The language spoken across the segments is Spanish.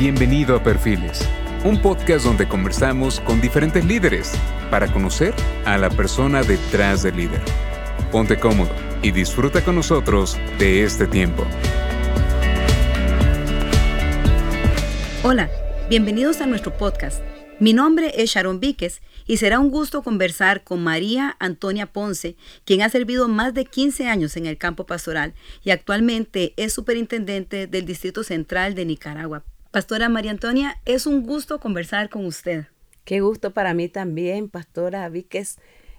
Bienvenido a Perfiles, un podcast donde conversamos con diferentes líderes para conocer a la persona detrás del líder. Ponte cómodo y disfruta con nosotros de este tiempo. Hola, bienvenidos a nuestro podcast. Mi nombre es Sharon Víquez y será un gusto conversar con María Antonia Ponce, quien ha servido más de 15 años en el campo pastoral y actualmente es superintendente del Distrito Central de Nicaragua. Pastora María Antonia, es un gusto conversar con usted. Qué gusto para mí también, Pastora Víquez.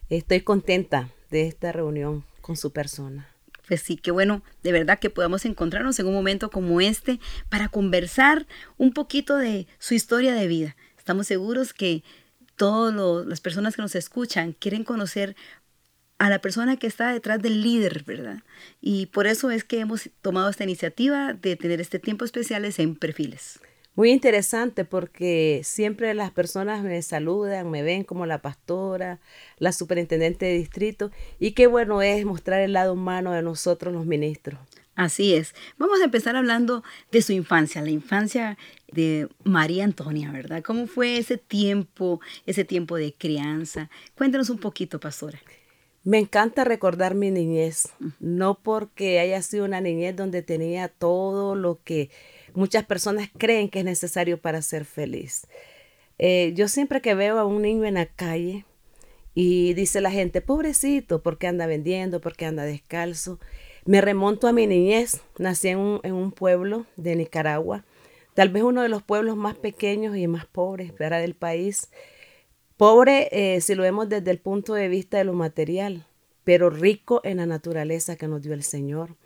Estoy contenta de esta reunión con su persona. Pues sí, qué bueno, de verdad que podamos encontrarnos en un momento como este para conversar un poquito de su historia de vida. Estamos seguros que todas las personas que nos escuchan quieren conocer a la persona que está detrás del líder, ¿verdad? Y por eso es que hemos tomado esta iniciativa de tener este tiempo especiales en perfiles. Muy interesante porque siempre las personas me saludan, me ven como la pastora, la superintendente de distrito y qué bueno es mostrar el lado humano de nosotros los ministros. Así es. Vamos a empezar hablando de su infancia, la infancia de María Antonia, ¿verdad? ¿Cómo fue ese tiempo, ese tiempo de crianza? Cuéntanos un poquito, pastora. Me encanta recordar mi niñez, no porque haya sido una niñez donde tenía todo lo que muchas personas creen que es necesario para ser feliz. Eh, yo siempre que veo a un niño en la calle y dice la gente, pobrecito, porque anda vendiendo, porque anda descalzo, me remonto a mi niñez. Nací en un, en un pueblo de Nicaragua, tal vez uno de los pueblos más pequeños y más pobres del país Pobre eh, si lo vemos desde el punto de vista de lo material, pero rico en la naturaleza que nos dio el Señor.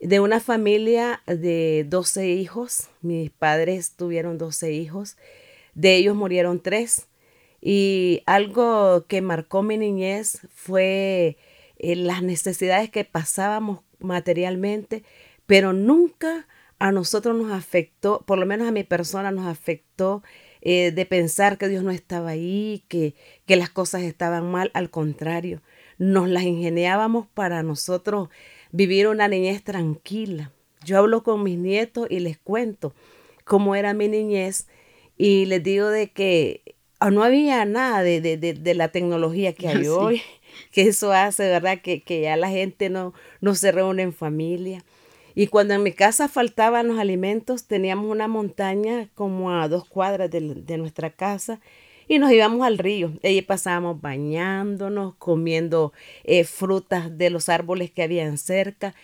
De una familia de 12 hijos, mis padres tuvieron 12 hijos, de ellos murieron tres. Y algo que marcó mi niñez fue eh, las necesidades que pasábamos materialmente, pero nunca a nosotros nos afectó, por lo menos a mi persona nos afectó eh, de pensar que Dios no estaba ahí, que, que las cosas estaban mal, al contrario, nos las ingeniábamos para nosotros vivir una niñez tranquila. Yo hablo con mis nietos y les cuento cómo era mi niñez y les digo de que ah, no había nada de, de, de, la tecnología que hay hoy, que eso hace, ¿verdad? Que, que ya la gente no, no se reúne en familia. Y cuando en mi casa faltaban los alimentos, teníamos una montaña como a dos cuadras de, nuestra casa y nos íbamos al río. Allí pasábamos bañándonos, comiendo eh, frutas de los árboles que habían cerca.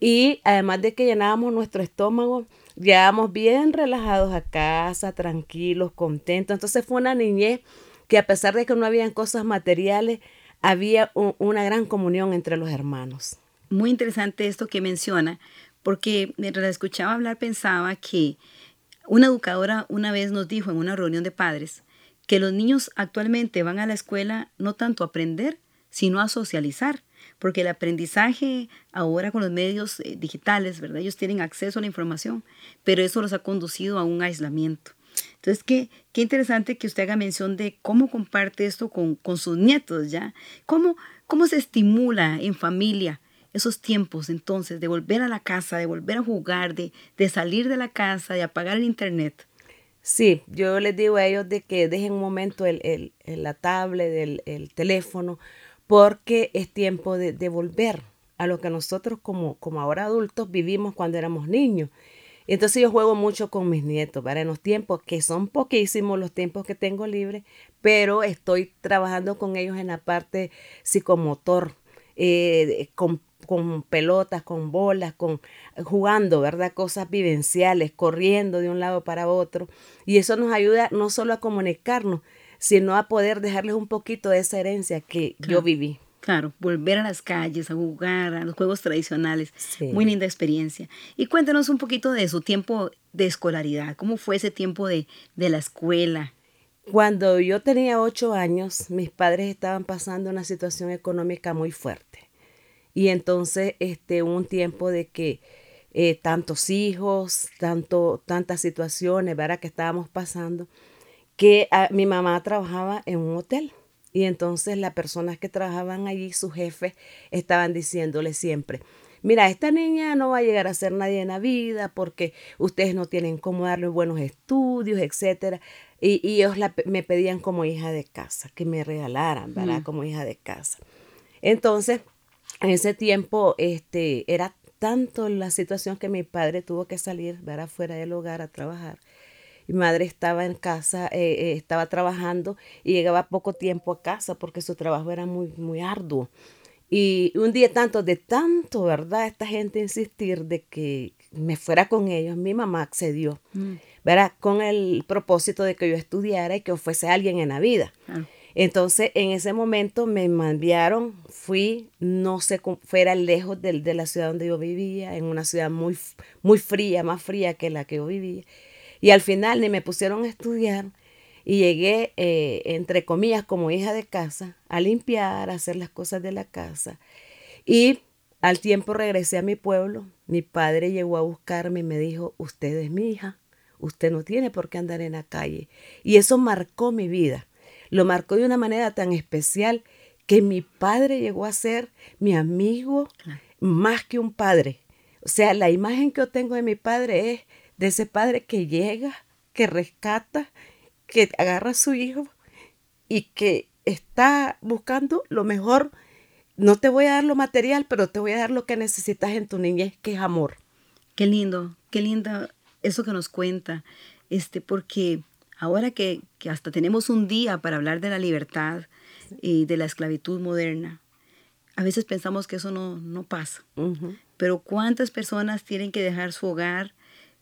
Y además de que llenábamos nuestro estómago, llegábamos bien relajados a casa, tranquilos, contentos. Entonces fue una niñez que a pesar de que no habían cosas materiales, había una gran comunión entre los hermanos. Muy interesante esto que menciona, porque mientras la escuchaba hablar pensaba que una educadora una vez nos dijo en una reunión de padres que los niños actualmente van a la escuela no tanto a aprender, sino a socializar, porque el aprendizaje ahora con los medios eh, digitales, ¿verdad? Ellos tienen acceso a la información, pero eso los ha conducido a un aislamiento. Entonces, qué, qué interesante que usted haga mención de cómo comparte esto con, con sus nietos, ¿ya? ¿Cómo, ¿Cómo se estimula en familia esos tiempos entonces de volver a la casa, de volver a jugar, de, de salir de la casa, de apagar el internet. Sí, yo les digo a ellos de que dejen un momento el, el, la tablet, el, teléfono, porque es tiempo de, de, volver a lo que nosotros como, como ahora adultos vivimos cuando éramos niños. Entonces yo juego mucho con mis nietos, para En los tiempos, que son poquísimos los tiempos que tengo libre, pero estoy trabajando con ellos en la parte psicomotor, eh, con con pelotas, con bolas, con jugando, ¿verdad? Cosas vivenciales, corriendo de un lado para otro. Y eso nos ayuda no solo a comunicarnos, sino a poder dejarles un poquito de esa herencia que yo viví. Claro, volver a las calles, a jugar, a los juegos tradicionales. Muy linda experiencia. Y cuéntanos un poquito de su tiempo de escolaridad. ¿Cómo fue ese tiempo de, de la escuela? Cuando yo tenía ocho años, mis padres estaban pasando una situación económica muy fuerte. Y entonces este, un tiempo de que eh, tantos hijos, tanto, tantas situaciones, ¿verdad? Que estábamos pasando, que ah, mi mamá trabajaba en un hotel Y entonces las personas que trabajaban allí, sus jefes, estaban diciéndole siempre, mira, esta niña no va a llegar a ser nadie en la vida porque ustedes no tienen cómo darle buenos estudios, etcétera. Y, ellos me pedían como hija de casa, que me regalaran, ¿verdad? Mm. Como hija de casa. Entonces, en ese tiempo, este, era tanto la situación que mi padre tuvo que salir, ¿verdad? Fuera del hogar a trabajar. Mi madre estaba en casa, eh, eh, estaba trabajando y llegaba poco tiempo a casa porque su trabajo era muy, muy arduo. Y un día tanto, de tanto, ¿verdad? Esta gente insistir de que me fuera con ellos, mi mamá accedió. Mm. ¿verdad? Con el propósito de que yo estudiara y que fuese alguien en la vida. Entonces, en ese momento me enviaron, fui, no sé, fuera lejos de, de, la ciudad donde yo vivía, en una ciudad muy, muy fría, más fría que la que yo vivía. Y al final ni me pusieron a estudiar y llegué, eh, entre comillas, como hija de casa, a limpiar, a hacer las cosas de la casa. Y al tiempo regresé a mi pueblo. Mi padre llegó a buscarme y me dijo, usted es mi hija usted no tiene por qué andar en la calle. Y eso marcó mi vida. Lo marcó de una manera tan especial que mi padre llegó a ser mi amigo más que un padre. O sea, la imagen que yo tengo de mi padre es de ese padre que llega, que rescata, que agarra a su hijo y que está buscando lo mejor. No te voy a dar lo material, pero te voy a dar lo que necesitas en tu niñez, que es amor. Qué lindo, qué lindo eso que nos cuenta, este, porque ahora que, hasta tenemos un día para hablar de la libertad y de la esclavitud moderna, a veces pensamos que eso no, no pasa. Pero ¿cuántas personas tienen que dejar su hogar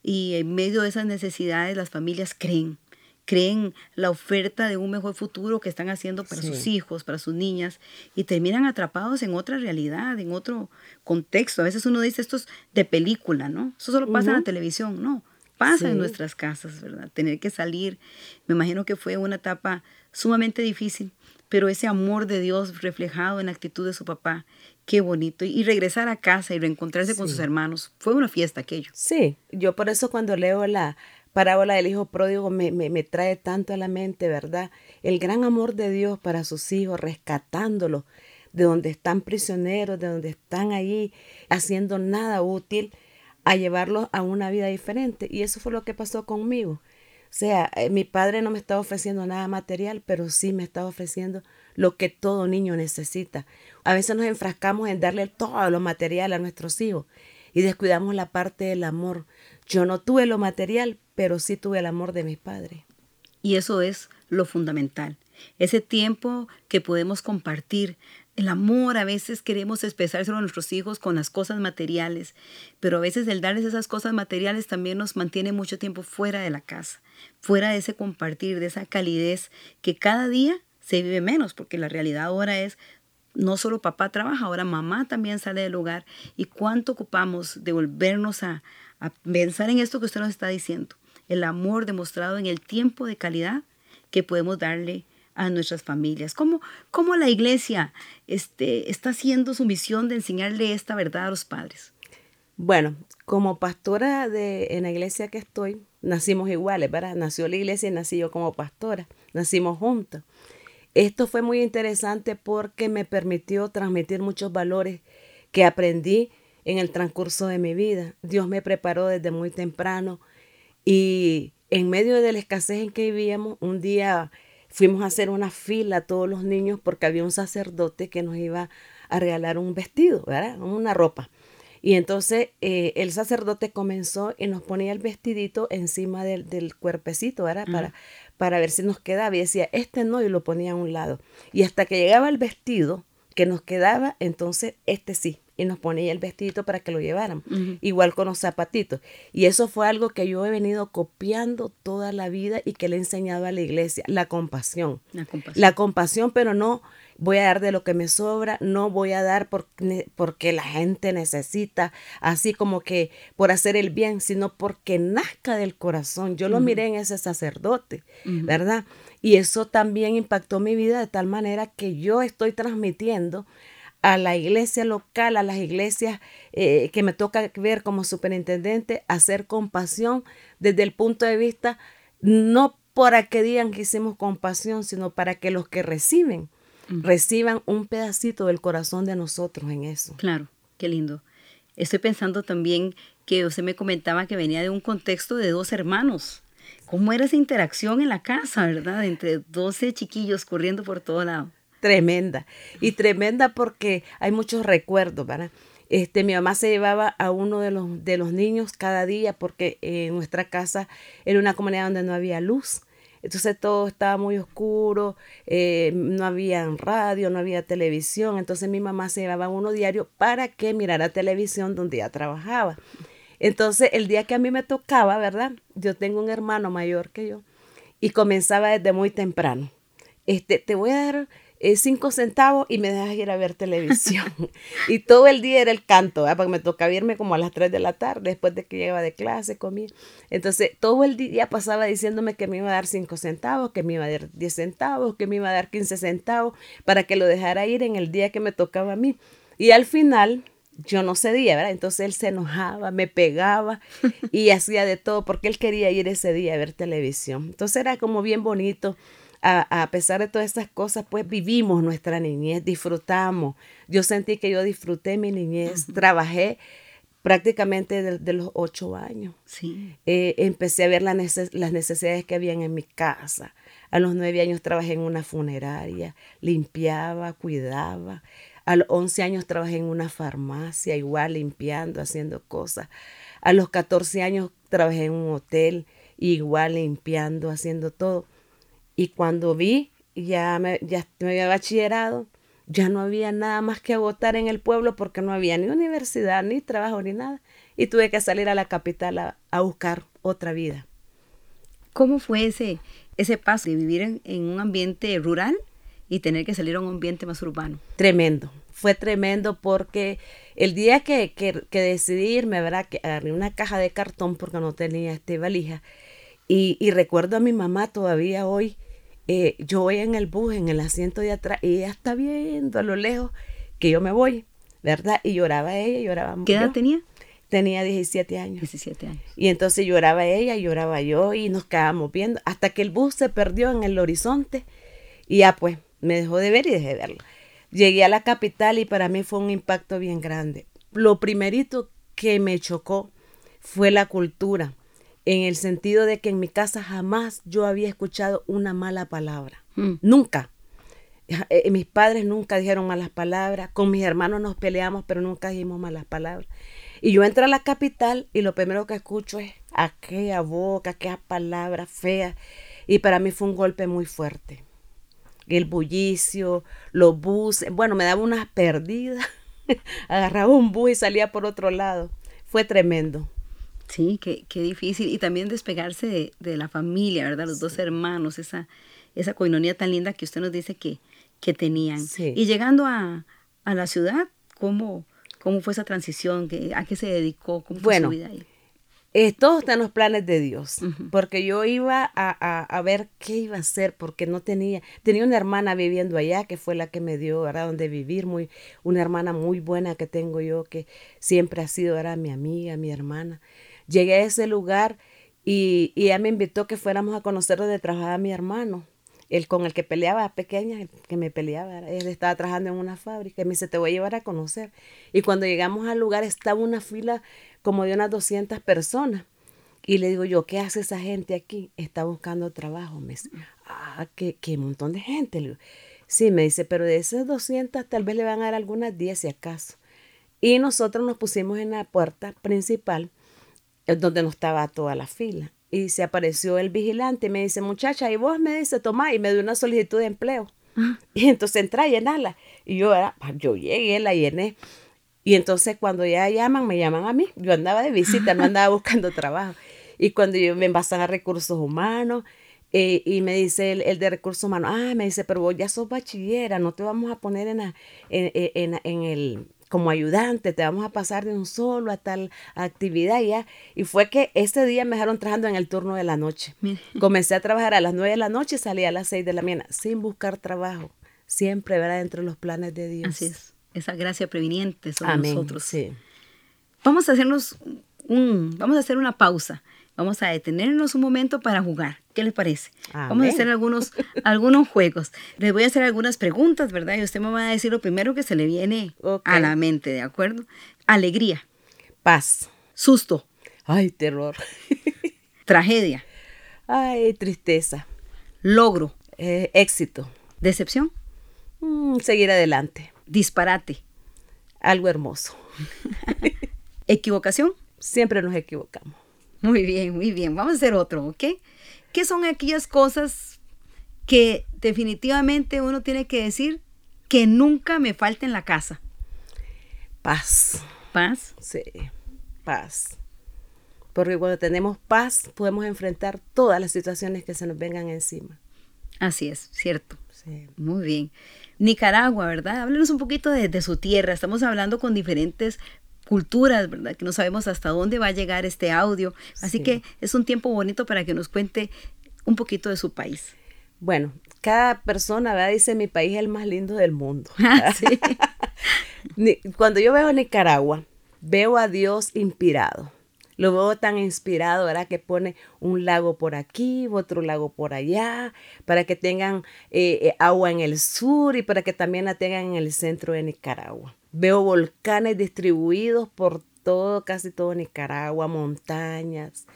y en medio de esas necesidades las familias creen? creen la oferta de un mejor futuro que están haciendo para sus hijos, para sus niñas, y terminan atrapados en otra realidad, en otro contexto. A veces uno dice esto es de película, ¿no? Eso solo pasa en la televisión, no pasa en nuestras casas, ¿verdad? Tener que salir, me imagino que fue una etapa sumamente difícil, pero ese amor de Dios reflejado en la actitud de su papá, qué bonito. Y regresar a casa y reencontrarse con sus hermanos, fue una fiesta aquello. Sí, yo por eso cuando leo la parábola del hijo pródigo me, me, me trae tanto a la mente, ¿verdad? El gran amor de Dios para sus hijos, rescatándolos de donde están prisioneros, de donde están ahí haciendo nada útil a llevarlos a una vida diferente. Y eso fue lo que pasó conmigo. O sea, eh, mi padre no me estaba ofreciendo nada material, pero sí me estaba ofreciendo lo que todo niño necesita. A veces nos enfrascamos en darle todo lo material a nuestros hijos y descuidamos la parte del amor. Yo no tuve lo material, pero sí tuve el amor de mis padres. Y eso es lo fundamental. Ese tiempo que podemos compartir, el amor a veces queremos expresárselo a nuestros hijos con las cosas materiales, pero a veces el darles esas cosas materiales también nos mantiene mucho tiempo fuera de la casa, fuera de ese compartir, de esa calidez que cada día se vive menos, porque la realidad ahora es no solo papá trabaja, ahora mamá también sale del hogar. Y cuánto ocupamos de volvernos a, a pensar en esto que usted nos está diciendo, el amor demostrado en el tiempo de calidad que podemos darle a nuestras familias? ¿Cómo, cómo la iglesia este, está haciendo su misión de enseñarle esta verdad a los padres? Bueno, como pastora de, en la iglesia que estoy, nacimos iguales, ¿verdad? Nació la iglesia y nací yo como pastora, nacimos juntos. Esto fue muy interesante porque me permitió transmitir muchos valores que aprendí en el transcurso de mi vida. Dios me preparó desde muy temprano y en medio de la escasez en que vivíamos, un día fuimos a hacer una fila todos los niños porque había un sacerdote que nos iba a regalar un vestido, ¿verdad? Una ropa. Y entonces eh, el sacerdote comenzó y nos ponía el vestidito encima del, del cuerpecito, ¿verdad? Para, para ver si nos quedaba. Y decía, este no, y lo ponía a un lado. Y hasta que llegaba el vestido que nos quedaba, entonces este sí y nos ponía el vestidito para que lo llevaran. Igual con los zapatitos. Y eso fue algo que yo he venido copiando toda la vida y que le he enseñado a la iglesia, la compasión. La compasión, la compasión pero no voy a dar de lo que me sobra, no voy a dar porque, porque la gente necesita, así como que por hacer el bien, sino porque nazca del corazón. Yo lo miré en ese sacerdote, ¿verdad? Y eso también impactó mi vida de tal manera que yo estoy transmitiendo a la iglesia local, a las iglesias eh, que me toca ver como superintendente, hacer compasión desde el punto de vista, no para que digan que hicimos compasión, sino para que los que reciben reciban un pedacito del corazón de nosotros en eso. Claro, qué lindo. Estoy pensando también que usted me comentaba que venía de un contexto de dos hermanos. ¿Cómo era esa interacción en la casa, verdad? Entre 12 chiquillos corriendo por todo lado. Tremenda. Y tremenda porque hay muchos recuerdos, ¿verdad? Este, mi mamá se llevaba a uno de los, de los niños cada día porque en nuestra casa era una comunidad donde no había luz. Entonces todo estaba muy oscuro, eh, no había radio, no había televisión. Entonces mi mamá se llevaba uno diario para que mirara televisión donde ella trabajaba. Entonces el día que a mí me tocaba, ¿verdad? Yo tengo un hermano mayor que yo y comenzaba desde muy temprano. Este, te voy a dar eh, cinco centavos y me dejas ir a ver televisión. y todo el día era el canto, porque me tocaba irme como a las 3 de la tarde, después de que llegaba de clase, comía. Entonces, todo el día pasaba diciéndome que me iba a dar cinco centavos, que me iba a dar 10 centavos, que me iba a dar 15 centavos, para que lo dejara ir en el día que me tocaba a mí. Y al final, yo no cedía, ¿verdad? Entonces él se enojaba, me pegaba y hacía de todo porque él quería ir ese día a ver televisión. Entonces era como bien bonito a, pesar de todas estas cosas, pues vivimos nuestra niñez, disfrutamos. Yo sentí que yo disfruté mi niñez, trabajé prácticamente de, los ocho años. Sí. Eh, empecé a ver las necesidades que habían en mi casa. A los nueve años trabajé en una funeraria, limpiaba, cuidaba. A los once años trabajé en una farmacia, igual limpiando, haciendo cosas. A los catorce años trabajé en un hotel, igual limpiando, haciendo todo. Y cuando vi, ya me, ya me había bachillerado, ya no había nada más que agotar en el pueblo porque no había ni universidad, ni trabajo, ni nada. Y tuve que salir a la capital a, buscar otra vida. ¿Cómo fue ese, ese paso de vivir en, un ambiente rural y tener que salir a un ambiente más urbano? Tremendo, fue tremendo porque el día que, que, que decidí irme, ¿verdad? Que agarré una caja de cartón porque no tenía este valija. Y, y recuerdo a mi mamá todavía hoy eh, yo voy en el bus, en el asiento de atrás, y ella está viendo a lo lejos que yo me voy, ¿verdad? Y lloraba ella, lloraba ¿Qué edad tenía? Tenía 17 años. 17 años. Y entonces lloraba ella, lloraba yo, y nos quedábamos viendo, hasta que el bus se perdió en el horizonte, y ya pues, me dejó de ver y dejé de verlo. Llegué a la capital y para mí fue un impacto bien grande. Lo primerito que me chocó fue la cultura en el sentido de que en mi casa jamás yo había escuchado una mala palabra. Mm. Nunca. Eh, mis padres nunca dijeron malas palabras, con mis hermanos nos peleamos, pero nunca dijimos malas palabras. Y yo entro a la capital y lo primero que escucho es aquella boca, aquella palabra fea. Y para mí fue un golpe muy fuerte. El bullicio, los buses, bueno, me daba unas perdidas. Agarraba un bus y salía por otro lado. Fue tremendo. Sí, qué, qué difícil. Y también despegarse de, de, la familia, ¿verdad? Los dos hermanos, esa, esa coinonía tan linda que usted nos dice que, que tenían. Y llegando a, a, la ciudad, ¿cómo, ¿cómo fue esa transición? ¿A qué se dedicó? ¿Cómo fue su vida ahí? Eh, todo está en los planes de Dios, porque yo iba a, a, a, ver qué iba a hacer, porque no tenía, tenía una hermana viviendo allá, que fue la que me dio, ¿verdad?, donde vivir, muy, una hermana muy buena que tengo yo, que siempre ha sido, era mi amiga, mi hermana. Llegué a ese lugar y, ella me invitó que fuéramos a conocer donde trabajaba mi hermano, el con el que peleaba pequeña, que me peleaba, él estaba trabajando en una fábrica y me dice, te voy a llevar a conocer. Y cuando llegamos al lugar estaba una fila como de unas 200 personas. Y le digo yo, ¿qué hace esa gente aquí? Está buscando trabajo. Me dice, ah, qué, qué montón de gente. Sí, me dice, pero de esas 200 tal vez le van a dar algunas 10 si acaso. Y nosotros nos pusimos en la puerta principal donde no estaba toda la fila. Y se apareció el vigilante y me dice, muchacha, y vos me dice, toma, y me dio una solicitud de empleo. Ah. Y entonces entra a llenarla. Y yo, era, yo llegué, la llené. Y entonces cuando ya llaman, me llaman a mí. Yo andaba de visita, no andaba buscando trabajo. Y cuando yo me envasan a recursos humanos, eh, y me dice el, de recursos humanos, ah, me dice, pero vos ya sos bachillera, no te vamos a poner en, en, en, en el como ayudante, te vamos a pasar de un solo a tal actividad ya. Y fue que ese día me dejaron trabajando en el turno de la noche. Comencé a trabajar a las nueve de la noche y salí a las seis de la mañana sin buscar trabajo. Siempre, ¿verdad? Dentro de los planes de Dios. Así es. Esa gracia previniente sobre nosotros. Sí. Vamos a hacernos un, vamos a hacer una pausa. Vamos a detenernos un momento para jugar. ¿Qué les parece? Vamos a hacer algunos, algunos juegos. Les voy a hacer algunas preguntas, ¿verdad? Y usted me va a decir lo primero que se le viene a la mente, ¿de acuerdo? Alegría. Paz. Susto. Ay, terror. Tragedia. Ay, tristeza. Logro. Eh, éxito. Decepción. Mm, seguir adelante. Disparate. Algo hermoso. Equivocación. Siempre nos equivocamos. Muy bien, muy bien. Vamos a hacer otro, ¿ok? ¿Qué son aquellas cosas que definitivamente uno tiene que decir que nunca me falte en la casa? Paz. Paz. Sí, paz. Porque cuando tenemos paz podemos enfrentar todas las situaciones que se nos vengan encima. Así es, cierto. Muy bien. Nicaragua, ¿verdad? Háblenos un poquito de, su tierra. Estamos hablando con diferentes culturas, ¿verdad? Que no sabemos hasta dónde va a llegar este audio. Así que es un tiempo bonito para que nos cuente un poquito de su país. Bueno, cada persona ¿verdad? dice mi país es el más lindo del mundo. Ah, Cuando yo veo a Nicaragua, veo a Dios inspirado. Lo veo tan inspirado, ¿verdad? Que pone un lago por aquí, otro lago por allá, para que tengan eh, eh, agua en el sur y para que también la tengan en el centro de Nicaragua. Veo volcanes distribuidos por todo, casi todo Nicaragua, montañas.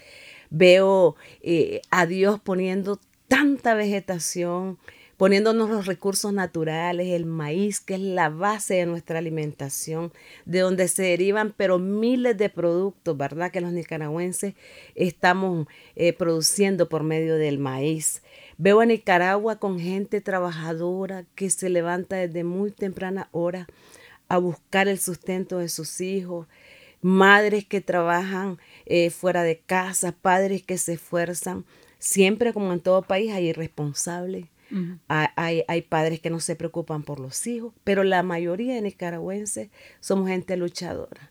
Veo eh, a Dios poniendo tanta vegetación, poniéndonos los recursos naturales, el maíz, que es la base de nuestra alimentación, de donde se derivan, pero miles de productos, ¿verdad? Que los nicaragüenses estamos eh, produciendo por medio del maíz. Veo a Nicaragua con gente trabajadora que se levanta desde muy temprana hora a buscar el sustento de sus hijos, madres que trabajan eh, fuera de casa, padres que se esfuerzan. Siempre, como en todo país, hay irresponsables, hay, padres que no se preocupan por los hijos, pero la mayoría de nicaragüenses somos gente luchadora.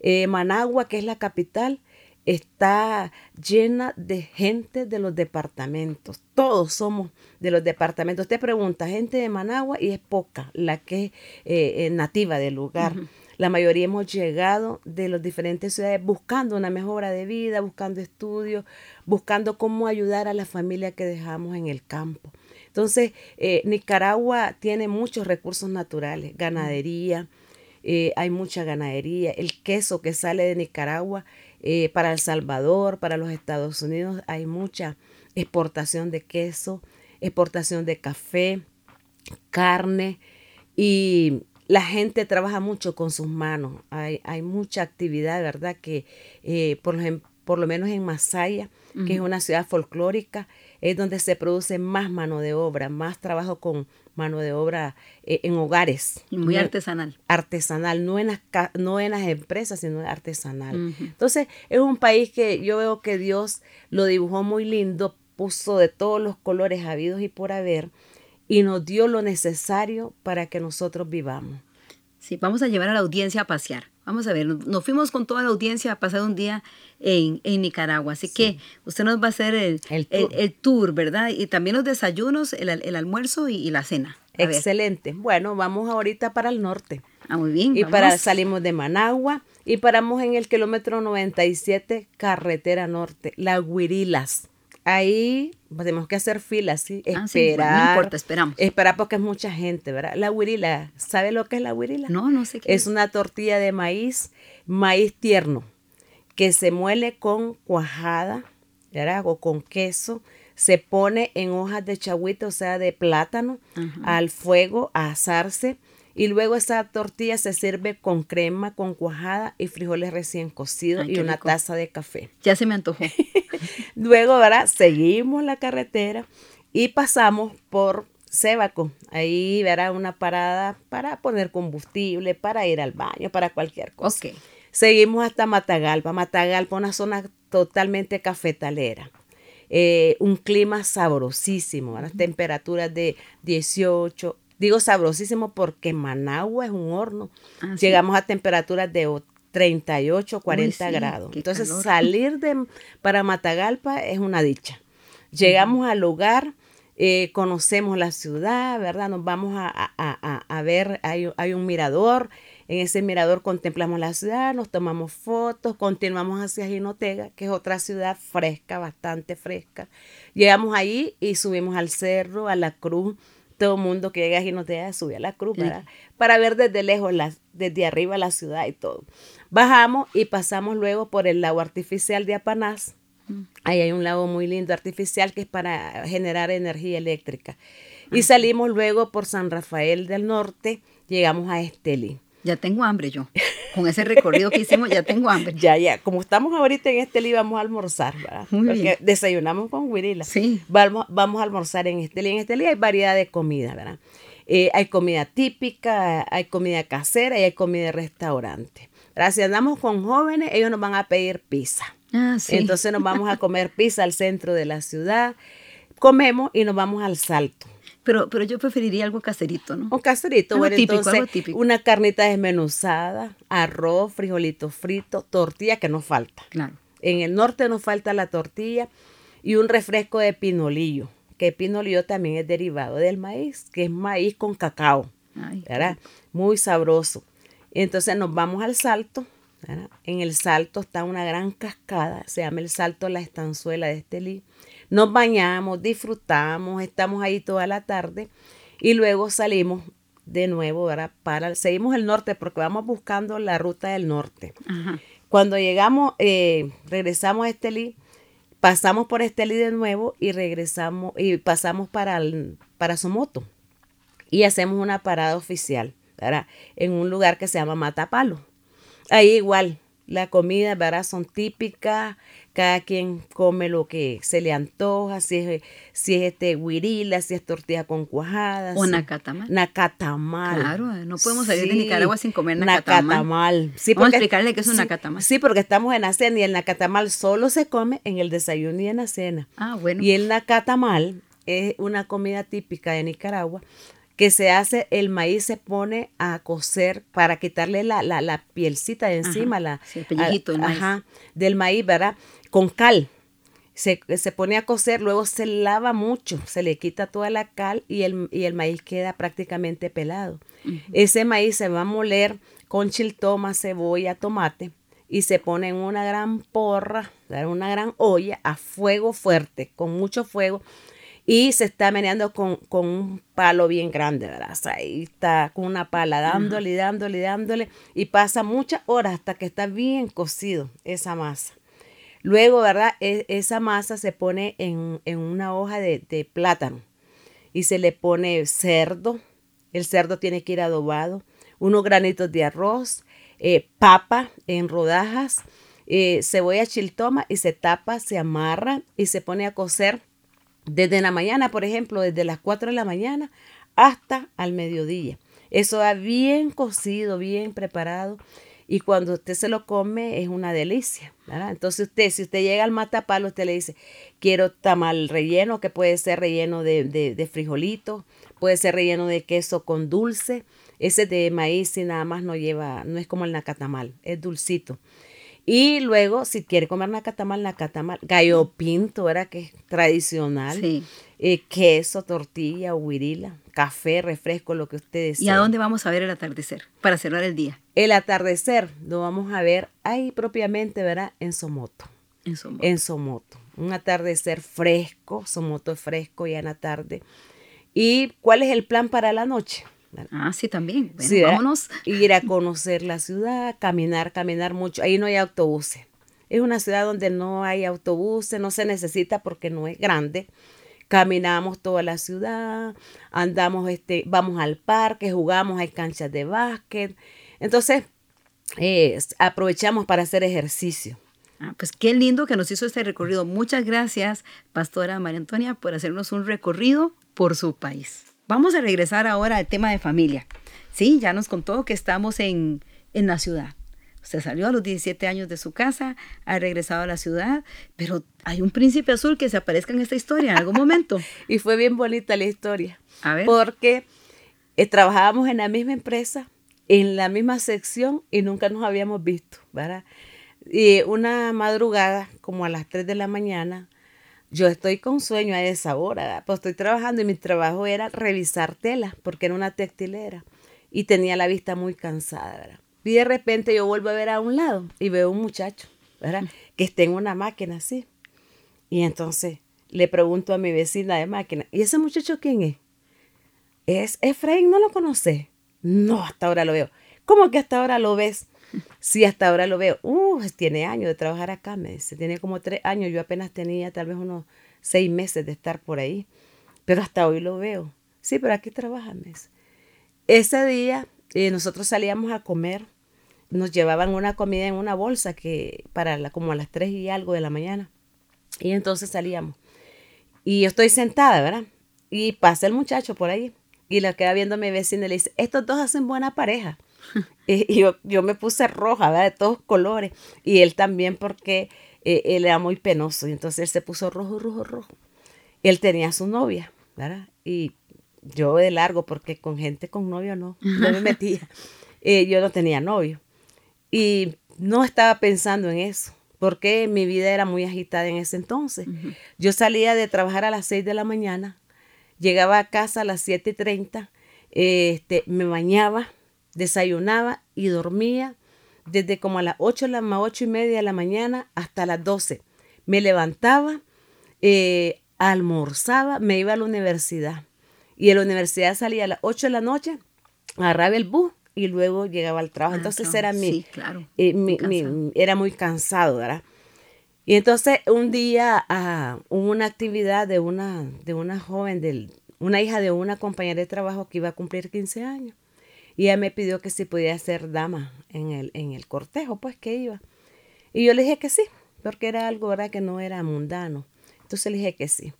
Eh, Managua, que es la capital, está llena de gente de los departamentos. Todos somos de los departamentos. Usted pregunta, gente de Managua y es poca la que es eh, nativa del lugar. La mayoría hemos llegado de las diferentes ciudades buscando una mejora de vida, buscando estudios, buscando cómo ayudar a la familia que dejamos en el campo. Entonces, eh, Nicaragua tiene muchos recursos naturales, ganadería, eh, hay mucha ganadería, el queso que sale de Nicaragua eh, para El Salvador, para los Estados Unidos, hay mucha exportación de queso, exportación de café, carne y la gente trabaja mucho con sus manos, hay, hay mucha actividad, ¿verdad? Que por, por, lo menos en Masaya, que es una ciudad folclórica, es donde se produce más mano de obra, más trabajo con mano de obra eh, en hogares. Muy artesanal. Artesanal, no en, las, no en las empresas, sino artesanal. Entonces, es un país que yo veo que Dios lo dibujó muy lindo, puso de todos los colores habidos y por haber, y nos dio lo necesario para que nosotros vivamos. Sí, vamos a llevar a la audiencia a pasear. Vamos a ver, nos fuimos con toda la audiencia a pasar un día en, Nicaragua. Así que usted nos va a hacer el, el, tour. ¿verdad? Y también los desayunos, el, almuerzo y, la cena. Excelente. Bueno, vamos ahorita para el norte. Ah, muy bien. Y para salimos de Managua y paramos en el kilómetro 97, carretera norte, La Huirilas. Ahí tenemos que hacer filas, ¿sí? Ah, esperar. no importa, esperamos. Esperar porque es mucha gente, ¿verdad? La huirila, ¿sabe lo que es la huirila? No, no sé qué. Es, es una tortilla de maíz, maíz tierno, que se muele con cuajada, ¿verdad? O con queso. Se pone en hojas de chagüite, o sea, de plátano, al fuego a asarse y luego esa tortilla se sirve con crema, con cuajada y frijoles recién cocidos y una taza de café. Ya se me antojó. luego, ahora seguimos la carretera y pasamos por Sébaco. Ahí verá una parada para poner combustible, para ir al baño, para cualquier cosa. Seguimos hasta Matagalpa. Matagalpa, una zona totalmente cafetalera. Eh, un clima sabrosísimo, las temperaturas de 18, Digo sabrosísimo porque Managua es un horno. Ah, Llegamos a temperaturas de 38, 40 grados. Entonces salir de para Matagalpa es una dicha. Llegamos al lugar, eh, conocemos la ciudad, ¿verdad? Nos vamos a, ver, hay, un mirador En ese mirador contemplamos la ciudad, nos tomamos fotos, continuamos hacia Jinotega, que es otra ciudad fresca, bastante fresca. Llegamos ahí y subimos al cerro, a la cruz. Todo el mundo que llega a Jinotega sube a la cruz para, para ver desde lejos, la, desde arriba la ciudad y todo. Bajamos y pasamos luego por el lago artificial de Apanás. Mm. Ahí hay un lago muy lindo artificial que es para generar energía eléctrica. Y ah, salimos luego por San Rafael del Norte, llegamos a Estelí. Ya tengo hambre yo. Con ese recorrido que hicimos, ya tengo hambre. Ya, ya. Como estamos ahorita en Estelí, vamos a almorzar, ¿verdad? Porque desayunamos con Wirila. Sí. Vamos, vamos a almorzar en Estelí. En Estelí hay variedad de comida, ¿verdad? Eh, hay comida típica, hay comida casera y hay comida de restaurante. Si andamos con jóvenes, ellos nos van a pedir pizza. Ah, sí. Entonces nos vamos a comer pizza al centro de la ciudad. Comemos y nos vamos al salto. Pero, pero yo preferiría algo caserito, ¿no? Un caserito, bueno, entonces una carnita desmenuzada, arroz, frijolito frito, tortilla que no falta. Claro. En el norte nos falta la tortilla y un refresco de pinolillo, que pinolillo también es derivado del maíz, que es maíz con cacao, ¿verdad? Muy sabroso. Entonces nos vamos al salto, ¿verdad? En el salto está una gran cascada, se llama el salto La Estanzuela de Estelí nos bañamos, disfrutamos, estamos ahí toda la tarde y luego salimos de nuevo, ¿verdad? Para, seguimos el norte porque vamos buscando la ruta del norte. Cuando llegamos, eh, regresamos a Estelí, pasamos por Estelí de nuevo y regresamos y pasamos para, para Somoto y hacemos una parada oficial, ¿verdad? En un lugar que se llama Matapalo. Ahí igual, la comida, ¿verdad? Son típicas, cada quien come lo que se le antoja, si es, si es este huirila, si es tortilla con cuajadas. O nacatamal. Nacatamal. Claro, no podemos salir de Nicaragua sin comer nacatamal. Nacatamal. Sí, Vamos a explicarle qué es un nacatamal. Sí, porque estamos en la cena y el nacatamal solo se come en el desayuno y en la cena. Ah, bueno. Y el nacatamal es una comida típica de Nicaragua que se hace, el maíz se pone a cocer para quitarle la, la, la pielcita de encima, la, el pellejito del maíz. del maíz, ¿verdad? Con cal. Se, pone a cocer, luego se lava mucho, se le quita toda la cal y el, y el maíz queda prácticamente pelado. Ese maíz se va a moler con chiltoma, cebolla, tomate y se pone en una gran porra, una gran olla a fuego fuerte, con mucho fuego y se está meneando con, un palo bien grande, ¿verdad? ahí está con una pala dándole, dándole, dándole y pasa muchas horas hasta que está bien cocido esa masa. Luego, ¿verdad? E, esa masa se pone en, una hoja de, plátano y se le pone cerdo. El cerdo tiene que ir adobado, unos granitos de arroz, eh, papa en rodajas, eh, cebolla chiltoma y se tapa, se amarra y se pone a cocer desde la mañana, por ejemplo, desde las 4 de la mañana hasta al mediodía. Eso va bien cocido, bien preparado. Y cuando usted se lo come es una delicia. Entonces usted, si usted llega al matapalo, usted le dice, quiero tamal relleno, que puede ser relleno de, de, frijolito, puede ser relleno de queso con dulce. Ese de maíz y nada más no lleva, no es como el nacatamal, es dulcito. Y luego, si quiere comer nacatamal, nacatamal, gallo pinto, ¿verdad? Que es tradicional. Sí. Eh, queso, tortilla, huirila, café, refresco, lo que ustedes ¿Y a dónde vamos a ver el atardecer para cerrar el día? El atardecer lo vamos a ver ahí propiamente, ¿verdad? En Somoto. En Somoto. En Somoto. Un atardecer fresco, Somoto es fresco ya en la tarde. ¿Y cuál es el plan para la noche? Ah, sí, también. Bueno, vámonos. Ir a conocer la ciudad, caminar, caminar mucho. Ahí no hay autobuses. Es una ciudad donde no hay autobuses, no se necesita porque no es grande. Caminamos toda la ciudad, andamos, este, vamos al parque, jugamos, hay canchas de básquet. Entonces, eh, aprovechamos para hacer ejercicio. Ah, pues qué lindo que nos hizo este recorrido. Muchas gracias, Pastora María Antonia, por hacernos un recorrido por su país. Vamos a regresar ahora al tema de familia. Sí, ya nos contó que estamos en, en la ciudad. Usted salió a los 17 años de su casa, ha regresado a la ciudad, pero hay un príncipe azul que se aparezca en esta historia en algún momento. y fue bien bonita la historia. A ver. Porque eh, trabajábamos en la misma empresa, en la misma sección y nunca nos habíamos visto, ¿verdad? Y una madrugada, como a las 3 de la mañana, yo estoy con sueño a esa hora, pues estoy trabajando y mi trabajo era revisar telas porque era una textilera y tenía la vista muy cansada, ¿verdad? Y de repente yo vuelvo a ver a un lado y veo un muchacho, ¿verdad? Que está en una máquina así. Y entonces le pregunto a mi vecina de máquina, ¿y ese muchacho quién es? ¿Es Efraín? ¿No lo conoce? No, hasta ahora lo veo. ¿Cómo que hasta ahora lo ves? Sí, hasta ahora lo veo. Uh, tiene años de trabajar acá, me dice. Tiene como tres años. Yo apenas tenía tal vez unos seis meses de estar por ahí. Pero hasta hoy lo veo. Sí, pero aquí trabaja, me dice. Ese día eh, nosotros salíamos a comer. Nos llevaban una comida en una bolsa que para la, como a las tres y algo de la mañana. Y entonces salíamos. Y yo estoy sentada, ¿verdad? Y pasa el muchacho por ahí. Y la queda viendo mi vecina y le dice, estos dos hacen buena pareja. y yo, yo me puse roja, ¿verdad? De todos colores. Y él también porque eh, él era muy penoso. Y entonces él se puso rojo, rojo, rojo. Él tenía su novia, ¿verdad? Y yo de largo, porque con gente con novio no, no me metía. Eh, yo no tenía novio. Y no estaba pensando en eso, porque mi vida era muy agitada en ese entonces. Yo salía de trabajar a las 6 de la mañana, llegaba a casa a las 7 y 30, este, me bañaba, desayunaba y dormía desde como a las 8, las 8 y media de la mañana hasta las 12. Me levantaba, eh, almorzaba, me iba a la universidad. Y en la universidad salía a las 8 de la noche, agarraba el bus y luego llegaba al trabajo. Ah, entonces era mi, claro. Eh, mi, era muy cansado, ¿verdad? Y entonces un día uh, hubo una actividad de una, de una joven, de, una hija de una compañera de trabajo que iba a cumplir 15 años. Y ella me pidió que si podía ser dama en el, en el cortejo, pues que iba. Y yo le dije que sí, porque era algo ¿verdad? que no era mundano. Entonces le dije que sí.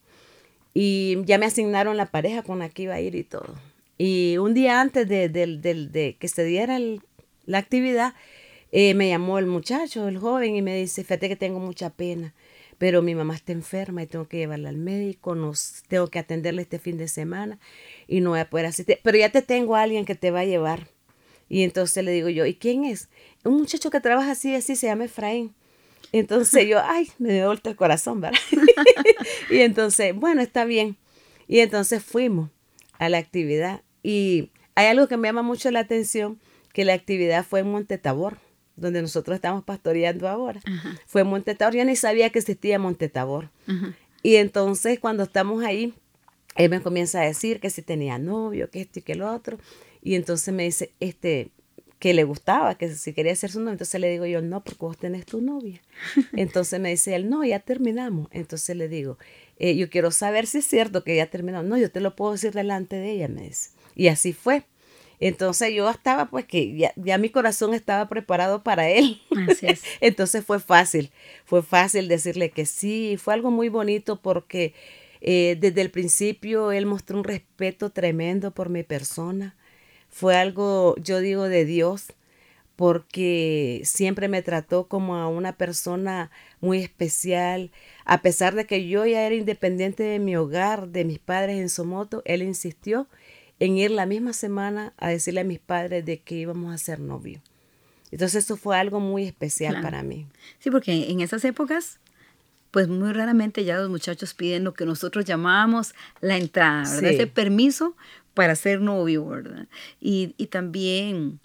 Y ya me asignaron la pareja con la que iba a ir y todo. Y un día antes de, de, que se diera la actividad, eh, me llamó el muchacho, el joven, y me dice, fíjate que tengo mucha pena, pero mi mamá está enferma y tengo que llevarla al médico, nos, tengo que atenderle este fin de semana y no voy a poder asistir. Pero ya te tengo a alguien que te va a llevar. Y entonces le digo yo, ¿y quién es? Un muchacho que trabaja así, así, se llama Efraín. Entonces yo, ay, me dio vuelta el corazón, ¿verdad? y entonces, bueno, está bien. Y entonces fuimos a la actividad. Y hay algo que me llama mucho la atención, que la actividad fue en Montetabor, donde nosotros estamos pastoreando ahora. Fue Montetabor, yo ni sabía que existía Montetabor. Y entonces cuando estamos ahí, él me comienza a decir que si tenía novio, que esto y que lo otro. Y entonces me dice, este, que le gustaba, que si quería ser su novio. Entonces le digo yo, no, porque vos tenés tu novia. Entonces me dice él, no, ya terminamos. Entonces le digo, eh, yo quiero saber si es cierto que ya terminamos. No, yo te lo puedo decir delante de ella, me dice. Y así fue. Entonces yo estaba, pues que ya, ya mi corazón estaba preparado para él. Así es. Entonces fue fácil, fue fácil decirle que sí. Fue algo muy bonito porque eh, desde el principio él mostró un respeto tremendo por mi persona. Fue algo, yo digo, de Dios, porque siempre me trató como a una persona muy especial. A pesar de que yo ya era independiente de mi hogar, de mis padres en Somoto, él insistió en ir la misma semana a decirle a mis padres de que íbamos a ser novios. Entonces eso fue algo muy especial para mí. Sí, porque en esas épocas pues muy raramente ya los muchachos piden lo que nosotros llamamos la entrada, ¿verdad? Ese permiso para ser novio, ¿verdad? Y, también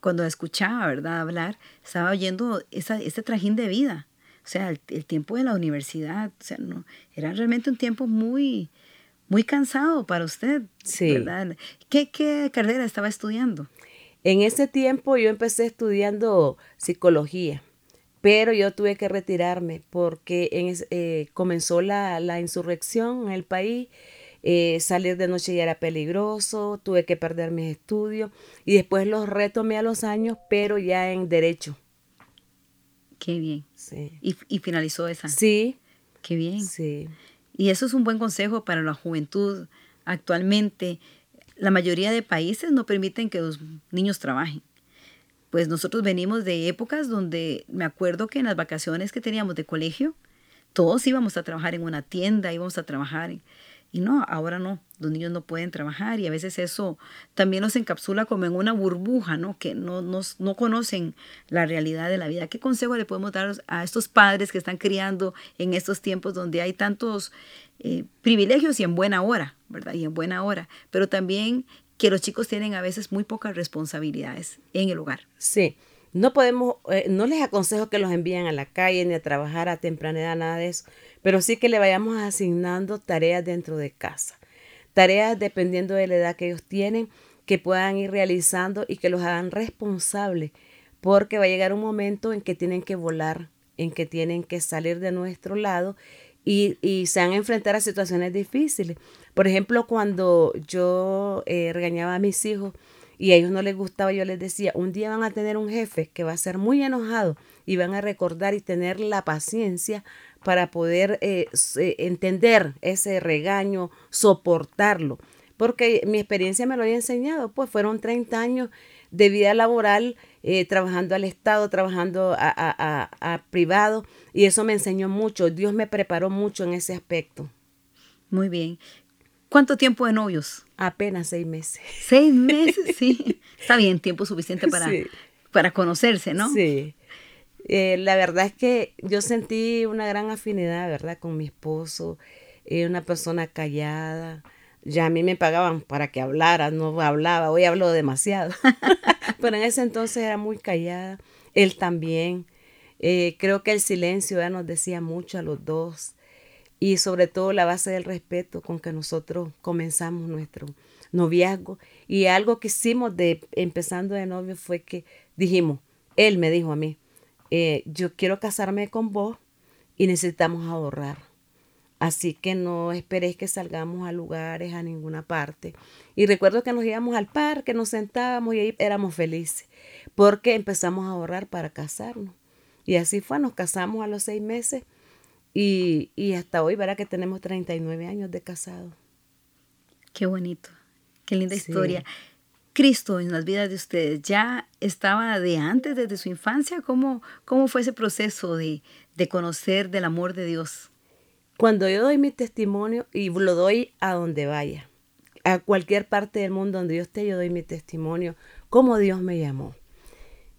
cuando escuchaba, ¿verdad? Hablar, estaba oyendo esa, ese trajín de vida. O sea, el, tiempo de la universidad, o sea, no, era realmente un tiempo muy, muy cansado para usted, sí. ¿verdad? ¿Qué, ¿Qué carrera estaba estudiando? En ese tiempo yo empecé estudiando psicología pero yo tuve que retirarme porque en, eh, comenzó la, insurrección en el país. Eh, salir de noche ya era peligroso, tuve que perder mis estudios y después los retomé a los años, pero ya en derecho. Qué bien. Sí. ¿Y, y finalizó esa? Sí. Qué bien. Sí. Y eso es un buen consejo para la juventud actualmente. La mayoría de países no permiten que los niños trabajen pues nosotros venimos de épocas donde me acuerdo que en las vacaciones que teníamos de colegio, todos íbamos a trabajar en una tienda, íbamos a trabajar. Y no, ahora no, los niños no pueden trabajar y a veces eso también nos encapsula como en una burbuja, ¿no? Que no, no conocen la realidad de la vida. ¿Qué consejo le podemos dar a estos padres que están criando en estos tiempos donde hay tantos eh, privilegios y en buena hora, ¿verdad? Y en buena hora, pero también que los chicos tienen a veces muy pocas responsabilidades en el hogar. Sí, no podemos, eh, no les aconsejo que los envíen a la calle ni a trabajar a temprana edad, nada de eso, pero sí que le vayamos asignando tareas dentro de casa. Tareas dependiendo de la edad que ellos tienen, que puedan ir realizando y que los hagan responsables, porque va a llegar un momento en que tienen que volar, en que tienen que salir de nuestro lado y, se van a enfrentar a situaciones difíciles. Por ejemplo, cuando yo eh, regañaba a mis hijos, y a ellos no les gustaba, yo les decía, un día van a tener un jefe que va a ser muy enojado y van a recordar y tener la paciencia para poder eh, eh, entender ese regaño, soportarlo. Porque mi experiencia me lo había enseñado, pues fueron 30 años de vida laboral, eh, trabajando al Estado, trabajando a, a privado, y eso me enseñó mucho. Dios me preparó mucho en ese aspecto. Muy bien. ¿Cuánto tiempo de novios? Apenas seis meses. Seis meses, sí. Está bien, tiempo suficiente para, para conocerse, ¿no? Sí. Eh, la verdad es que yo sentí una gran afinidad, ¿verdad? Con mi esposo. Eh, una persona callada. Ya a mí me pagaban para que hablara, no hablaba. Hoy hablo demasiado. Pero en ese entonces era muy callada. Él también. Eh, creo que el silencio ya nos decía mucho a los dos y sobre todo la base del respeto con que nosotros comenzamos nuestro noviazgo. Y algo que hicimos de empezando de novio fue que dijimos, él me dijo a mí, eh, yo quiero casarme con vos y necesitamos ahorrar. Así que no esperéis que salgamos a lugares, a ninguna parte. Y recuerdo que nos íbamos al parque, nos sentábamos y ahí éramos felices, porque empezamos a ahorrar para casarnos. Y así fue, nos casamos a los seis meses y, hasta hoy, verá que tenemos 39 años de casado. Qué bonito, qué linda historia. Cristo en las vidas de ustedes ya estaba de antes, desde su infancia. ¿Cómo, cómo fue ese proceso de, de conocer del amor de Dios? Cuando yo doy mi testimonio y lo doy a donde vaya, a cualquier parte del mundo donde yo esté, yo doy mi testimonio, cómo Dios me llamó.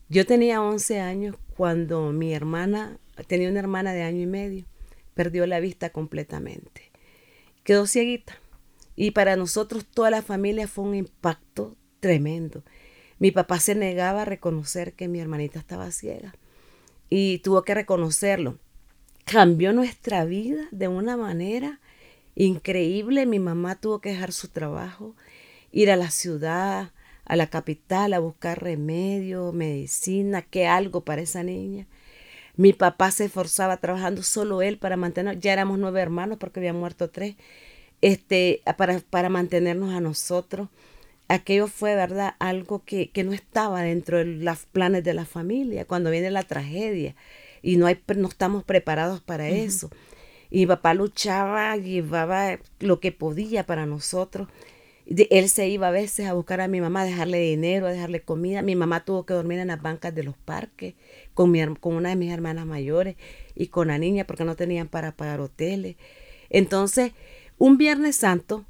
Yo tenía 11 años cuando mi hermana, tenía una hermana de año y medio, perdió la vista completamente. Quedó cieguita. Y para nosotros, toda la familia, fue un impacto tremendo. Mi papá se negaba a reconocer que mi hermanita estaba ciega y tuvo que reconocerlo. Cambió nuestra vida de una manera increíble. Mi mamá tuvo que dejar su trabajo, ir a la ciudad, a la capital, a buscar remedio, medicina, que algo para esa niña. Mi papá se esforzaba trabajando solo él para mantener, ya éramos nueve hermanos porque había muerto tres, este, para, para mantenernos a nosotros. Aquello fue, ¿verdad? Algo que, que no estaba dentro de los planes de la familia, cuando viene la tragedia y no, hay, no estamos preparados para eso. Y papá luchaba, llevaba lo que podía para nosotros. Él se iba a veces a buscar a mi mamá, a dejarle dinero, a dejarle comida. Mi mamá tuvo que dormir en las bancas de los parques con, mi, con una de mis hermanas mayores y con la niña porque no tenían para pagar hoteles. Entonces, un Viernes Santo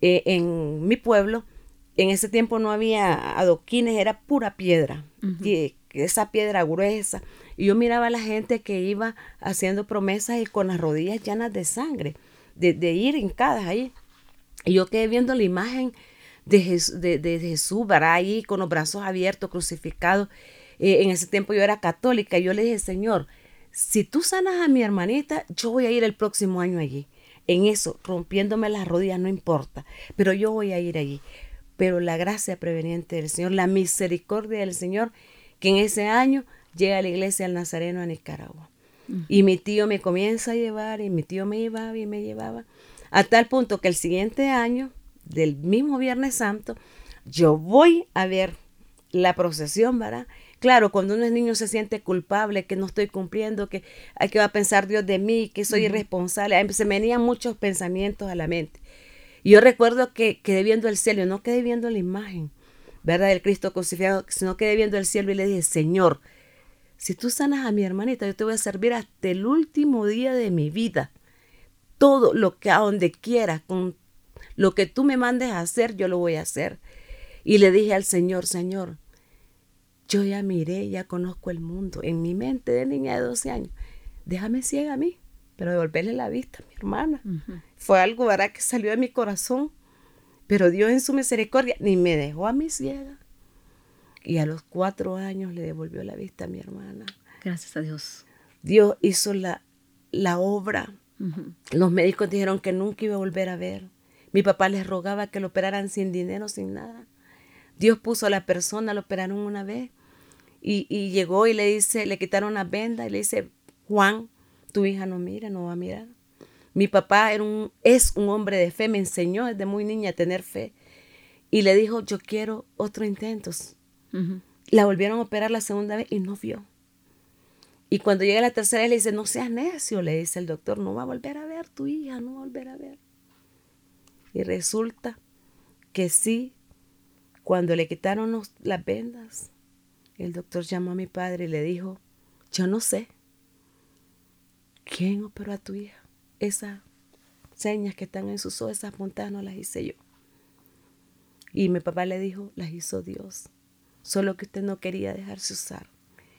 eh, en mi pueblo, en ese tiempo no había adoquines, era pura piedra, esa piedra gruesa. Y yo miraba a la gente que iba haciendo promesas y con las rodillas llenas de sangre, de, de ir hincadas ahí. Y yo quedé viendo la imagen de, Jesús, de, Jesús, Ahí con los brazos abiertos, crucificado. Eh, en ese tiempo yo era católica y yo le dije, Señor, si tú sanas a mi hermanita, yo voy a ir el próximo año allí. En eso, rompiéndome las rodillas, no importa, pero yo voy a ir allí. Pero la gracia preveniente del Señor, la misericordia del Señor, que en ese año llega a la iglesia del Nazareno a Nicaragua. Y mi tío me comienza a llevar y mi tío me llevaba y me llevaba. A tal punto que el siguiente año, del mismo Viernes Santo, yo voy a ver la procesión, ¿verdad? Claro, cuando uno es niño se siente culpable, que no estoy cumpliendo, que hay que va a pensar Dios de mí, que soy irresponsable. Se me venían muchos pensamientos a la mente. Y yo recuerdo que quedé viendo el cielo, no quedé viendo la imagen, ¿verdad? Del Cristo crucificado, sino quedé viendo el cielo y le dije, Señor, si tú sanas a mi hermanita, yo te voy a servir hasta el último día de mi vida todo lo que a donde quiera, con lo que tú me mandes a hacer, yo lo voy a hacer. Y le dije al Señor, Señor, yo ya miré, ya conozco el mundo. En mi mente de niña de 12 años, déjame ciega a mí, pero devolverle la vista a mi hermana. Fue algo, ¿verdad?, que salió de mi corazón. Pero Dios en su misericordia ni me dejó a mi ciega. Y a los cuatro años le devolvió la vista a mi hermana. Gracias a Dios. Dios hizo la, la obra. Los médicos dijeron que nunca iba a volver a ver. Mi papá les rogaba que lo operaran sin dinero, sin nada. Dios puso a la persona, lo operaron una vez. Y, y llegó y le dice, le quitaron la venda y le dice, Juan, tu hija no mira, no va a mirar. Mi papá era un, es un hombre de fe, me enseñó desde muy niña a tener fe. Y le dijo, yo quiero otro intento. La volvieron a operar la segunda vez y no vio. Y cuando llega la tercera vez le dice, no seas necio, le dice el doctor, no va a volver a ver tu hija, no va a volver a ver. Y resulta que sí, cuando le quitaron las vendas, el doctor llamó a mi padre y le dijo, yo no sé quién operó a tu hija esas señas que están en sus ojos, esas puntadas no las hice yo. Y mi papá le dijo, las hizo Dios, solo que usted no quería dejarse usar.